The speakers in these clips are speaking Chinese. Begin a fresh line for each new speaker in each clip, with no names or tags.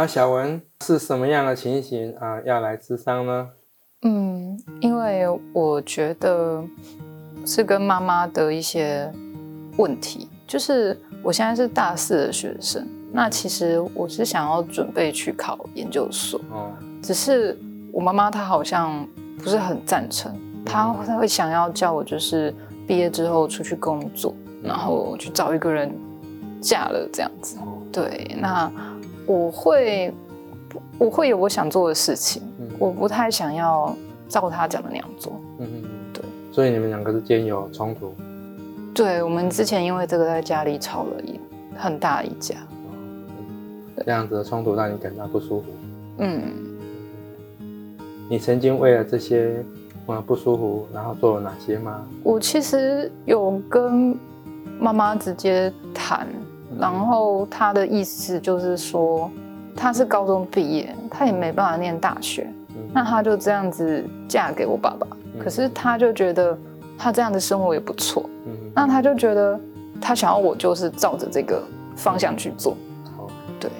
啊，小文是什么样的情形啊？要来咨商呢？
嗯，因为我觉得是跟妈妈的一些问题，就是我现在是大四的学生，那其实我是想要准备去考研究所，哦，只是我妈妈她好像不是很赞成，她她会想要叫我就是毕业之后出去工作，然后去找一个人嫁了这样子，对，那。我会，我会有我想做的事情，我不太想要照他讲的那样做。嗯嗯，对。
所以你们两个之间有冲突？
对，我们之前因为这个在家里吵了一很大一架。
这样子的冲突让你感到不舒服？嗯。你曾经为了这些呃不舒服，然后做了哪些吗？
我其实有跟妈妈直接谈。然后他的意思就是说，他是高中毕业，他也没办法念大学，那他就这样子嫁给我爸爸。可是他就觉得他这样的生活也不错，那他就觉得他想要我就是照着这个方向去做。对，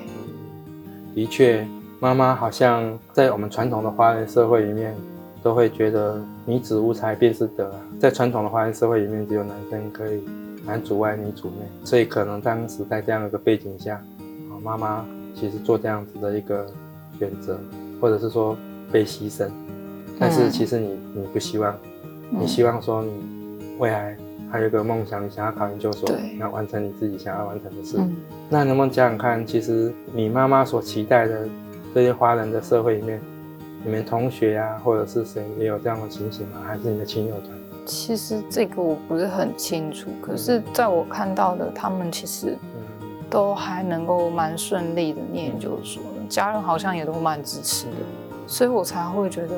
的确，妈妈好像在我们传统的华人社会里面，都会觉得女子无才便是德，在传统的华人社会里面，只有男生可以。男主外女主内，所以可能当时在这样一个背景下，啊，妈妈其实做这样子的一个选择，或者是说被牺牲，但是其实你你不希望，你希望说你未来还有一个梦想，你想要考研究所，要完成你自己想要完成的事。那能不能讲讲看，其实你妈妈所期待的这些华人的社会里面，你们同学啊，或者是谁也有这样的情形吗？还是你的亲友团？
其实这个我不是很清楚，可是在我看到的，他们其实都还能够蛮顺利的念研究所，家人好像也都蛮支持的，所以我才会觉得，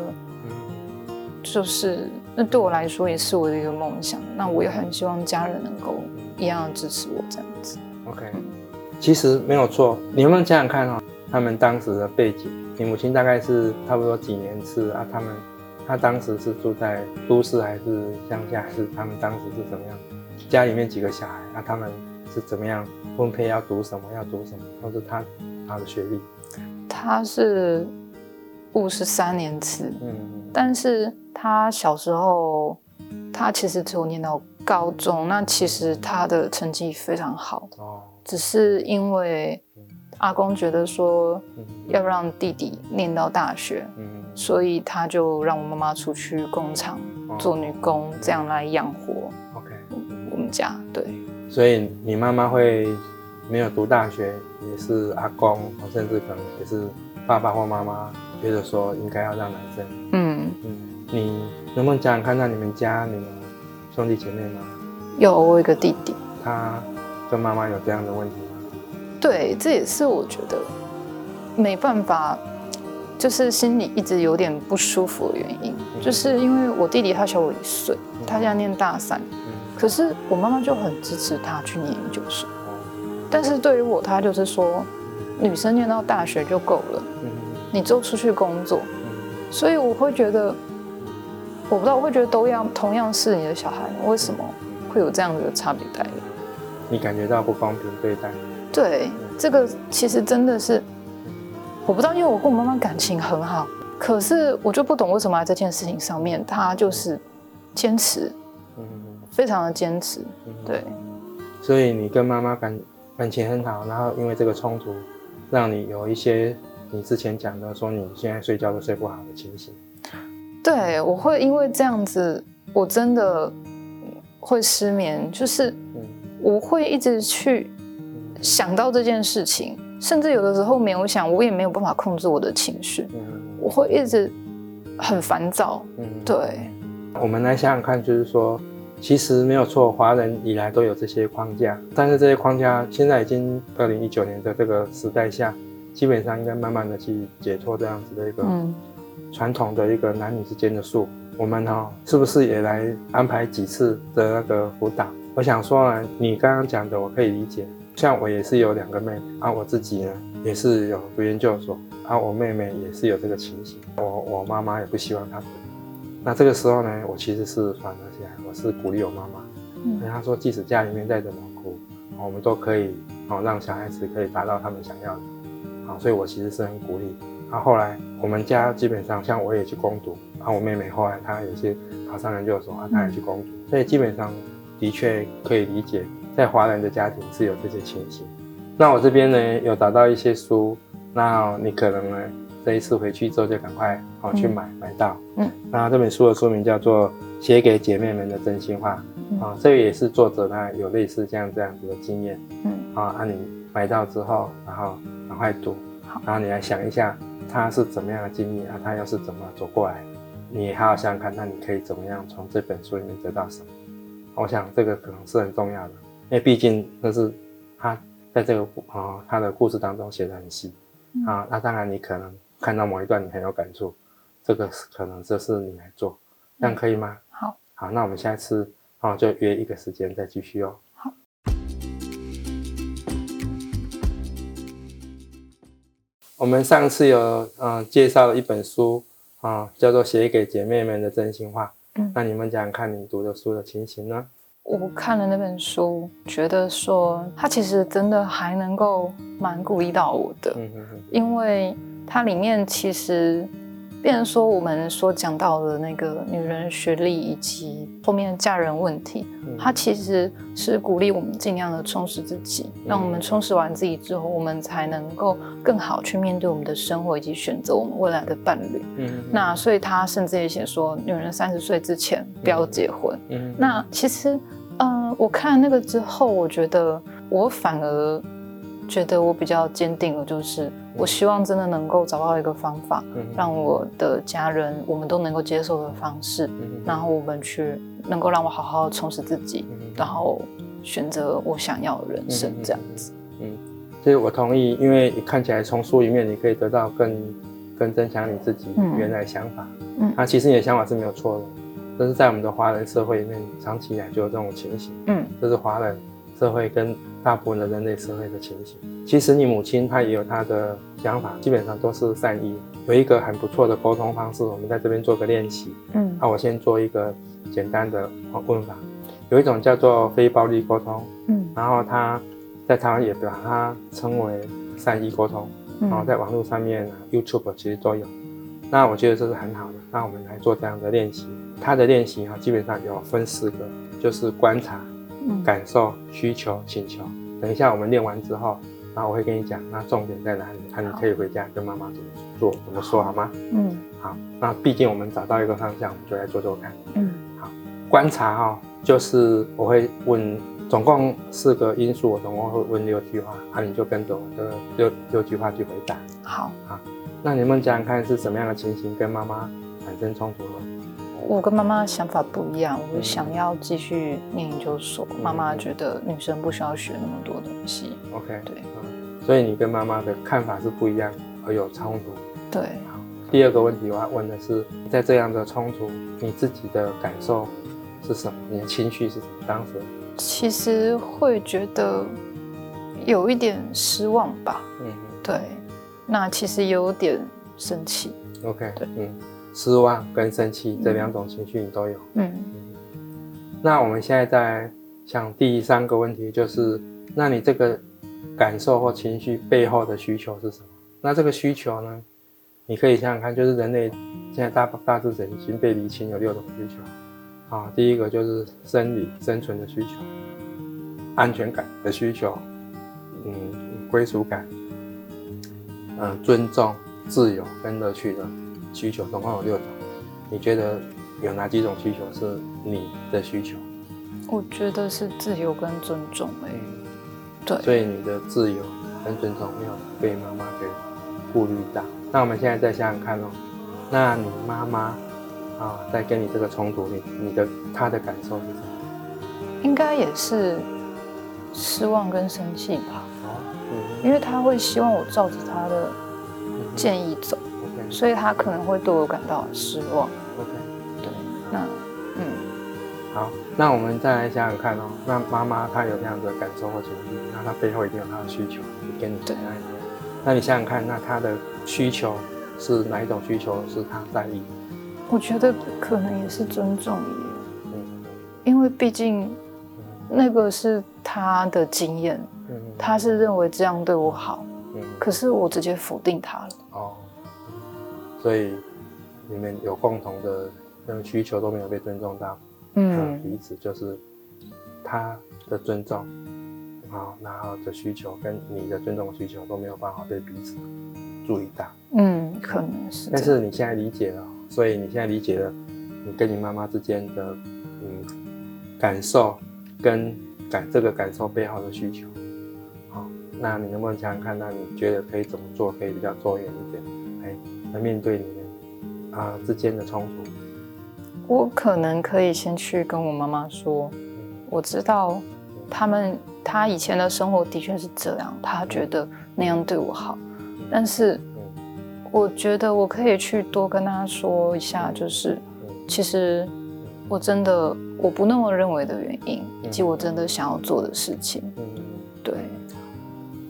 就是那对我来说也是我的一个梦想，那我也很希望家人能够一样的支持我这样子。
OK，其实没有错，你们想想看啊，他们当时的背景，你母亲大概是差不多几年次啊，他们。他当时是住在都市还是乡下？是他们当时是怎么样？家里面几个小孩？那他们是怎么样分配要读什么？要读什么？或是他他的学历？
他是五十三年次，嗯，但是他小时候他其实只有念到高中，那其实他的成绩非常好哦，只是因为阿公觉得说要让弟弟念到大学，嗯。所以他就让我妈妈出去工厂做女工，这样来养活 OK 我们家。对，
所以你妈妈会没有读大学，也是阿公，甚至可能也是爸爸或妈妈觉得说应该要让男生。嗯嗯，你能不能讲讲看，那你们家你们兄弟姐妹吗？
有，我一个弟弟。
他跟妈妈有这样的问题吗？
对，这也是我觉得没办法。就是心里一直有点不舒服的原因，就是因为我弟弟他小我一岁，他现在念大三，可是我妈妈就很支持他去念研究生，但是对于我，他就是说，女生念到大学就够了，你就出去工作，所以我会觉得，我不知道，我会觉得都要同样是你的小孩，为什么会有这样子的差别待遇？
你感觉到不公平对待？
对，这个其实真的是。我不知道，因为我跟我妈妈感情很好，可是我就不懂为什么在这件事情上面，她就是坚持，嗯，非常的坚持，对。
所以你跟妈妈感感情很好，然后因为这个冲突，让你有一些你之前讲的说你现在睡觉都睡不好的情形。
对，我会因为这样子，我真的会失眠，就是我会一直去想到这件事情。甚至有的时候没有想，我也没有办法控制我的情绪，我会一直很烦躁。嗯，对。
我们来想想看，就是说，其实没有错，华人以来都有这些框架，但是这些框架现在已经二零一九年的这个时代下，基本上应该慢慢的去解脱这样子的一个传统的一个男女之间的束缚。我们哈，是不是也来安排几次的那个辅导？我想说呢，你刚刚讲的我可以理解。像我也是有两个妹妹啊，我自己呢也是有读研究所啊，我妹妹也是有这个情形，我我妈妈也不希望她读。那这个时候呢，我其实是反而起来，我是鼓励我妈妈，嗯，她说即使家里面再怎么苦，我们都可以哦让小孩子可以达到他们想要的。啊，所以我其实是很鼓励。然后后来我们家基本上像我也去攻读，然后我妹妹后来她有些考上研究所啊，她也去攻读，所以基本上的确可以理解，在华人的家庭是有这些情形。那我这边呢有找到一些书，那你可能呢这一次回去之后就赶快哦去买买到。嗯，那这本书的书名叫做《写给姐妹们的真心话》啊，这个也是作者他有类似这样这样子的经验。嗯，啊，那你买到之后，然后赶快读，然后你来想一下。他是怎么样的经历啊？他又是怎么走过来？你好好想想看，那你可以怎么样从这本书里面得到什么？我想这个可能是很重要的，因为毕竟那是他在这个啊他的故事当中写的很细啊。那当然你可能看到某一段你很有感触，这个可能这是你来做，这样可以吗？
好，
好，那我们下次啊就约一个时间再继续哦。我们上次有嗯介绍了一本书啊，叫做《写给姐妹们的真心话》。嗯，那你们讲看你读的书的情形呢？
我看了那本书，觉得说它其实真的还能够蛮鼓励到我的。因为它里面其实。变成说，我们所讲到的那个女人学历以及后面的嫁人问题，它其实是鼓励我们尽量的充实自己，让我们充实完自己之后，我们才能够更好去面对我们的生活以及选择我们未来的伴侣。嗯，那所以他甚至也写说，女人三十岁之前不要结婚。嗯，那其实，嗯，我看那个之后，我觉得我反而。觉得我比较坚定了，就是我希望真的能够找到一个方法，让我的家人我们都能够接受的方式，然后我们去能够让我好好充实自己，然后选择我想要的人生这样子。
嗯，其实我同意，因为看起来从书里面你可以得到更更增强你自己原来想法。嗯，那其实你的想法是没有错的，这是在我们的华人社会里面长期以来就有这种情形。嗯，这是华人。社会跟大部分的人类社会的情形，其实你母亲她也有她的想法，基本上都是善意。有一个很不错的沟通方式，我们在这边做个练习。嗯，那我先做一个简单的问法。有一种叫做非暴力沟通，嗯，然后它在台湾也把它称为善意沟通，然后在网络上面啊 YouTube 其实都有。那我觉得这是很好的。那我们来做这样的练习。它的练习哈，基本上有分四个，就是观察。感受、需求、请求。等一下我们练完之后，然后我会跟你讲，那重点在哪里？那你可以回家跟妈妈怎么做、怎么说，好吗？嗯，好。那毕竟我们找到一个方向，我们就来做做看。嗯，好。观察哈，就是我会问，总共四个因素，我总共会问六句话，那你就跟着我的六六句话去回答。
好，
好。那你们讲讲看是什么样的情形跟妈妈产生冲突了？
我跟妈妈想法不一样，我想要继续念研究所。妈妈觉得女生不需要学那么多东西。
OK，
对，
所以你跟妈妈的看法是不一样，而有冲突。
对。
好，第二个问题我要问的是，在这样的冲突，你自己的感受是什么？你的情绪是什么？当时
其实会觉得有一点失望吧。嗯，对。那其实有点生气。
OK，对，嗯。失望跟生气这两种情绪你都有。嗯，那我们现在在想第三个问题，就是那你这个感受或情绪背后的需求是什么？那这个需求呢？你可以想想看，就是人类现在大大致上已经被理清有六种需求。啊，第一个就是生理生存的需求，安全感的需求，嗯，归属感，嗯，尊重、自由跟乐趣的。需求总共有六种，你觉得有哪几种需求是你的需求？
我觉得是自由跟尊重哎，对，
所以你的自由跟尊重没有被妈妈给顾虑到。那我们现在再想想看哦，那你妈妈啊，在跟你这个冲突里，你的她的感受是什么？
应该也是失望跟生气吧？哦，嗯，因为她会希望我照着她的建议走。所以他可能会对我感到失望。
OK，
对，那嗯，
好，那我们再来想想看哦。那妈妈她有这样的感受或情绪，那她背后一定有她的需求，跟你怎样一样。那你想想看，那她的需求是哪一种需求是她在意？
我觉得可能也是尊重耶。嗯，因为毕竟那个是他的经验，嗯他是认为这样对我好。
嗯，
可是我直接否定他了。
哦，所以你们有共同的那个需求都没有被尊重到，嗯，彼此就是他的尊重，好，然后的需求跟你的尊重需求都没有办法被彼此注意到，
嗯，可能是。
但是你现在理解了，所以你现在理解了你跟你妈妈之间的嗯感受跟感这个感受背后的需求，好，那你能不能想想看，那你觉得可以怎么做可以比较多元一点，哎，来面对你们啊之间的冲突？
我可能可以先去跟我妈妈说，我知道他们他以前的生活的确是这样，他觉得那样对我好，但是我觉得我可以去多跟他说一下，就是其实我真的我不那么认为的原因，以及我真的想要做的事情。对，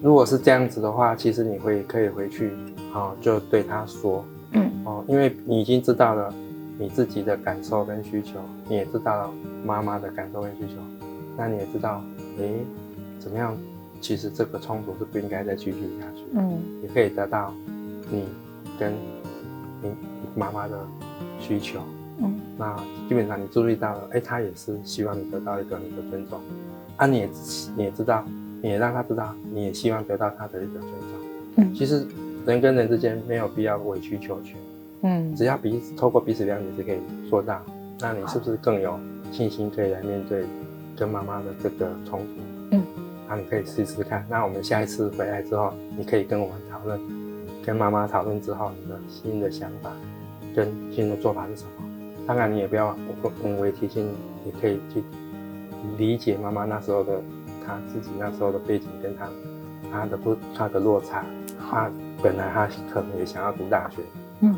如果是这样子的话，其实你会可以回去啊，就对他说，嗯，哦，因为你已经知道了。你自己的感受跟需求，你也知道了妈妈的感受跟需求，那你也知道，诶，怎么样？其实这个冲突是不应该再继续下去。嗯，也可以得到你跟你妈妈的需求。嗯，那基本上你注意到了，哎，他也是希望你得到一个你的尊重。啊，你也你也知道，你也让他知道，你也希望得到他的一个尊重。嗯，其实人跟人之间没有必要委曲求全。嗯，只要彼此透过彼此了解是可以做到，那你是不是更有信心可以来面对跟妈妈的这个冲突？嗯，那你可以试试看。那我们下一次回来之后，你可以跟我们讨论，跟妈妈讨论之后你的新的想法跟新的做法是什么？当然你也不要嗯，我也提醒，你可以去理解妈妈那时候的她自己那时候的背景跟她她的不她的落差。她本来他可能也想要读大学。嗯。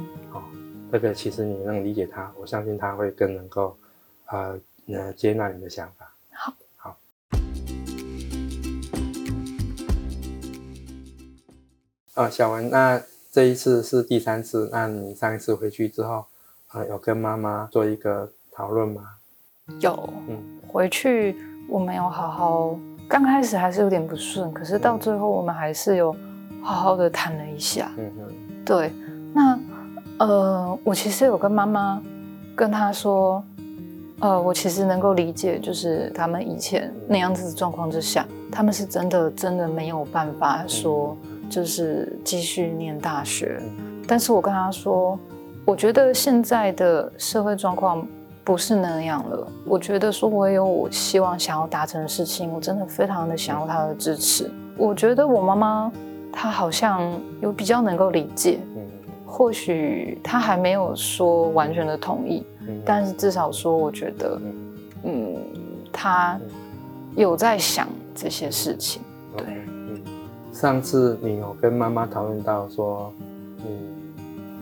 这个其实你能理解他，我相信他会更能够，呃，呃接纳你的想法。
好，
好。啊，小文，那这一次是第三次，那你上一次回去之后，啊，有跟妈妈做一个讨论吗？
有，嗯，回去我们有好好，刚开始还是有点不顺，可是到最后我们还是有好好的谈了一下。嗯嗯，对，那。呃，我其实有跟妈妈跟她说，呃，我其实能够理解，就是他们以前那样子的状况之下，他们是真的真的没有办法说，就是继续念大学。但是我跟她说，我觉得现在的社会状况不是那样了。我觉得说我有我希望想要达成的事情，我真的非常的想要她的支持。我觉得我妈妈她好像有比较能够理解。嗯或许他还没有说完全的同意，但是至少说，我觉得，嗯，他有在想这些事情。对，嗯，
上次你有跟妈妈讨论到说，嗯，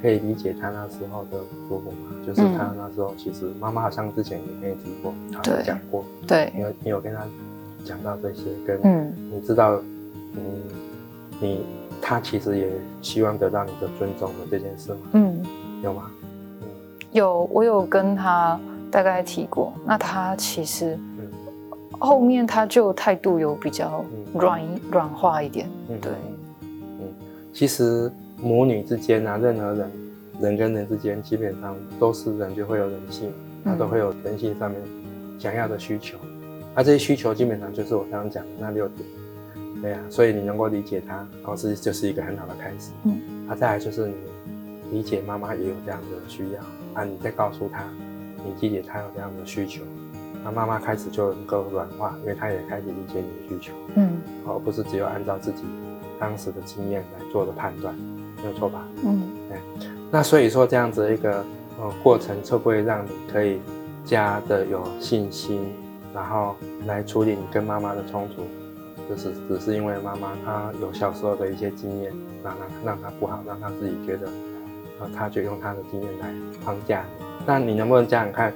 可以理解他那时候的说法吗？就是他那时候其实妈妈好像之前也没提过，他讲过，
对，
你有你有跟他讲到这些，跟嗯，你知道，嗯，你。他其实也希望得到你的尊重的这件事吗？嗯，有吗？
有，我有跟他大概提过。那他其实后面他就态度有比较软软化一点。对，
嗯，其实母女之间啊，任何人人跟人之间，基本上都是人就会有人性，他都会有人性上面想要的需求。那这些需求基本上就是我刚刚讲的那六点。对呀，所以你能够理解他，然后是就是一个很好的开始。嗯，啊，再来就是你理解妈妈也有这样的需要，啊，你再告诉他，你理解他有这样的需求，那妈妈开始就能够软化，因为她也开始理解你的需求。嗯，而不是只有按照自己当时的经验来做的判断，没有错吧？嗯，对。那所以说这样子一个呃过程，会不会让你可以加的有信心，然后来处理你跟妈妈的冲突？就是只是因为妈妈她有小时候的一些经验，让她让她不好，让她自己觉得，呃，她就用她的经验来框架你。那你能不能讲讲看，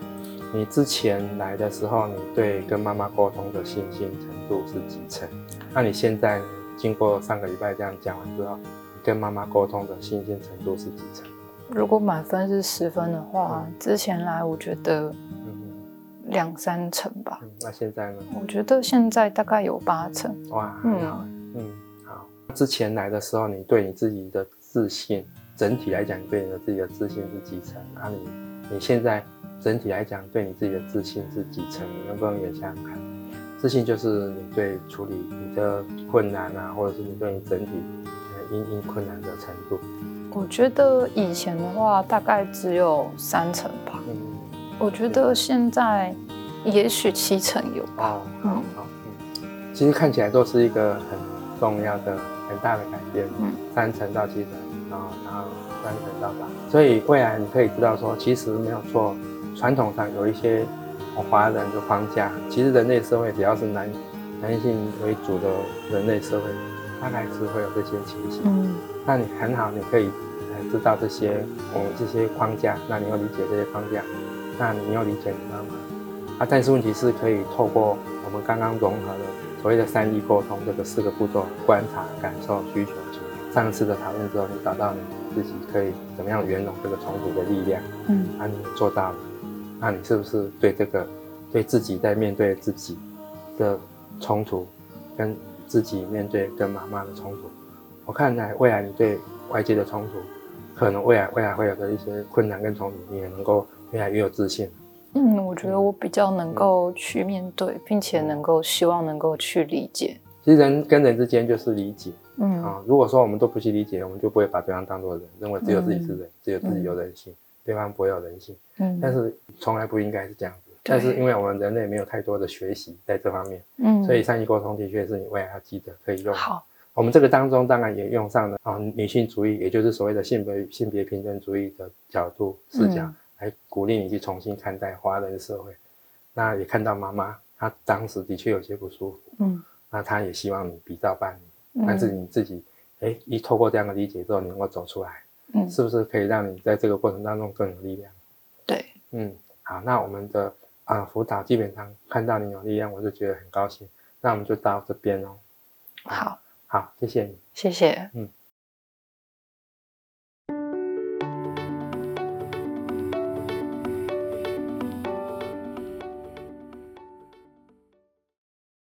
你之前来的时候，你对跟妈妈沟通的信心程度是几成？那你现在经过上个礼拜这样讲完之后，跟妈妈沟通的信心程度是几成？
如果满分是十分的话，之前来我觉得。两三成吧。
那现在呢？
我觉得现在大概有八成。哇，
嗯，嗯，好。之前来的时候，你对你自己的自信，整体来讲，对你的自己的自信是几成？啊，你你现在整体来讲，对你自己的自信是几成？你能不能也想想看？自信就是你对处理你的困难啊，或者是你对你整体呃因因困难的程度。
我觉得以前的话大概只有三成吧，
嗯，
我觉得现在也许七成有吧。
哦，好好，嗯，其实看起来都是一个很重要的、很大的改变，
嗯
三成到七成，然后然后三成到八，所以未来你可以知道说，其实没有错，传统上有一些哦华人的框架，其实人类社会只要是男男性为主的人类社会，大概是会有这些情形。
嗯
那你很好，你可以呃知道这些我们这些框架，那你要理解这些框架，那你要理解你妈妈啊。但是问题是可以透过我们刚刚融合的所谓的三一沟通这个四个步骤：观察、感受、需求。上次的讨论之后，你找到你自己可以怎么样圆融这个冲突的力量，
嗯
啊，你做到了，那你是不是对这个对自己在面对自己的冲突，跟自己面对跟妈妈的冲突？我看来未来你对外界的冲突，可能未来未来会有的一些困难跟冲突，你也能够越来越有自信。
嗯，我觉得我比较能够去面对，并且能够希望能够去理解。
其实人跟人之间就是理解
嗯
啊、如果说我们都不去理解，我们就不会把对方当做人，认为只有自己是人，只有自己有人性，对方不会有人性。
嗯，
但是从来不应该是这样子。但是因为我们人类没有太多的学习在这方面，
嗯，
所以善意沟通的确是你未来要记得可以用。
好，
我们这个当中当然也用上了啊女性主义，也就是所谓的性别性别平等主义的角度视角，
嗯
来鼓励你去重新看待华人社会。那也看到妈妈她当时的确有些不舒服，
嗯
那她也希望你比照办理，
嗯
但是你自己哎一透过这样的理解之后，你能够走出来，
嗯，
是不是可以让你在这个过程当中更有力量？
对，
嗯，好，那我们的啊、辅导基本上看到你有力量，我就觉得很高兴。那我们就到这边哦。
好，
好，谢谢你。
谢谢。
嗯。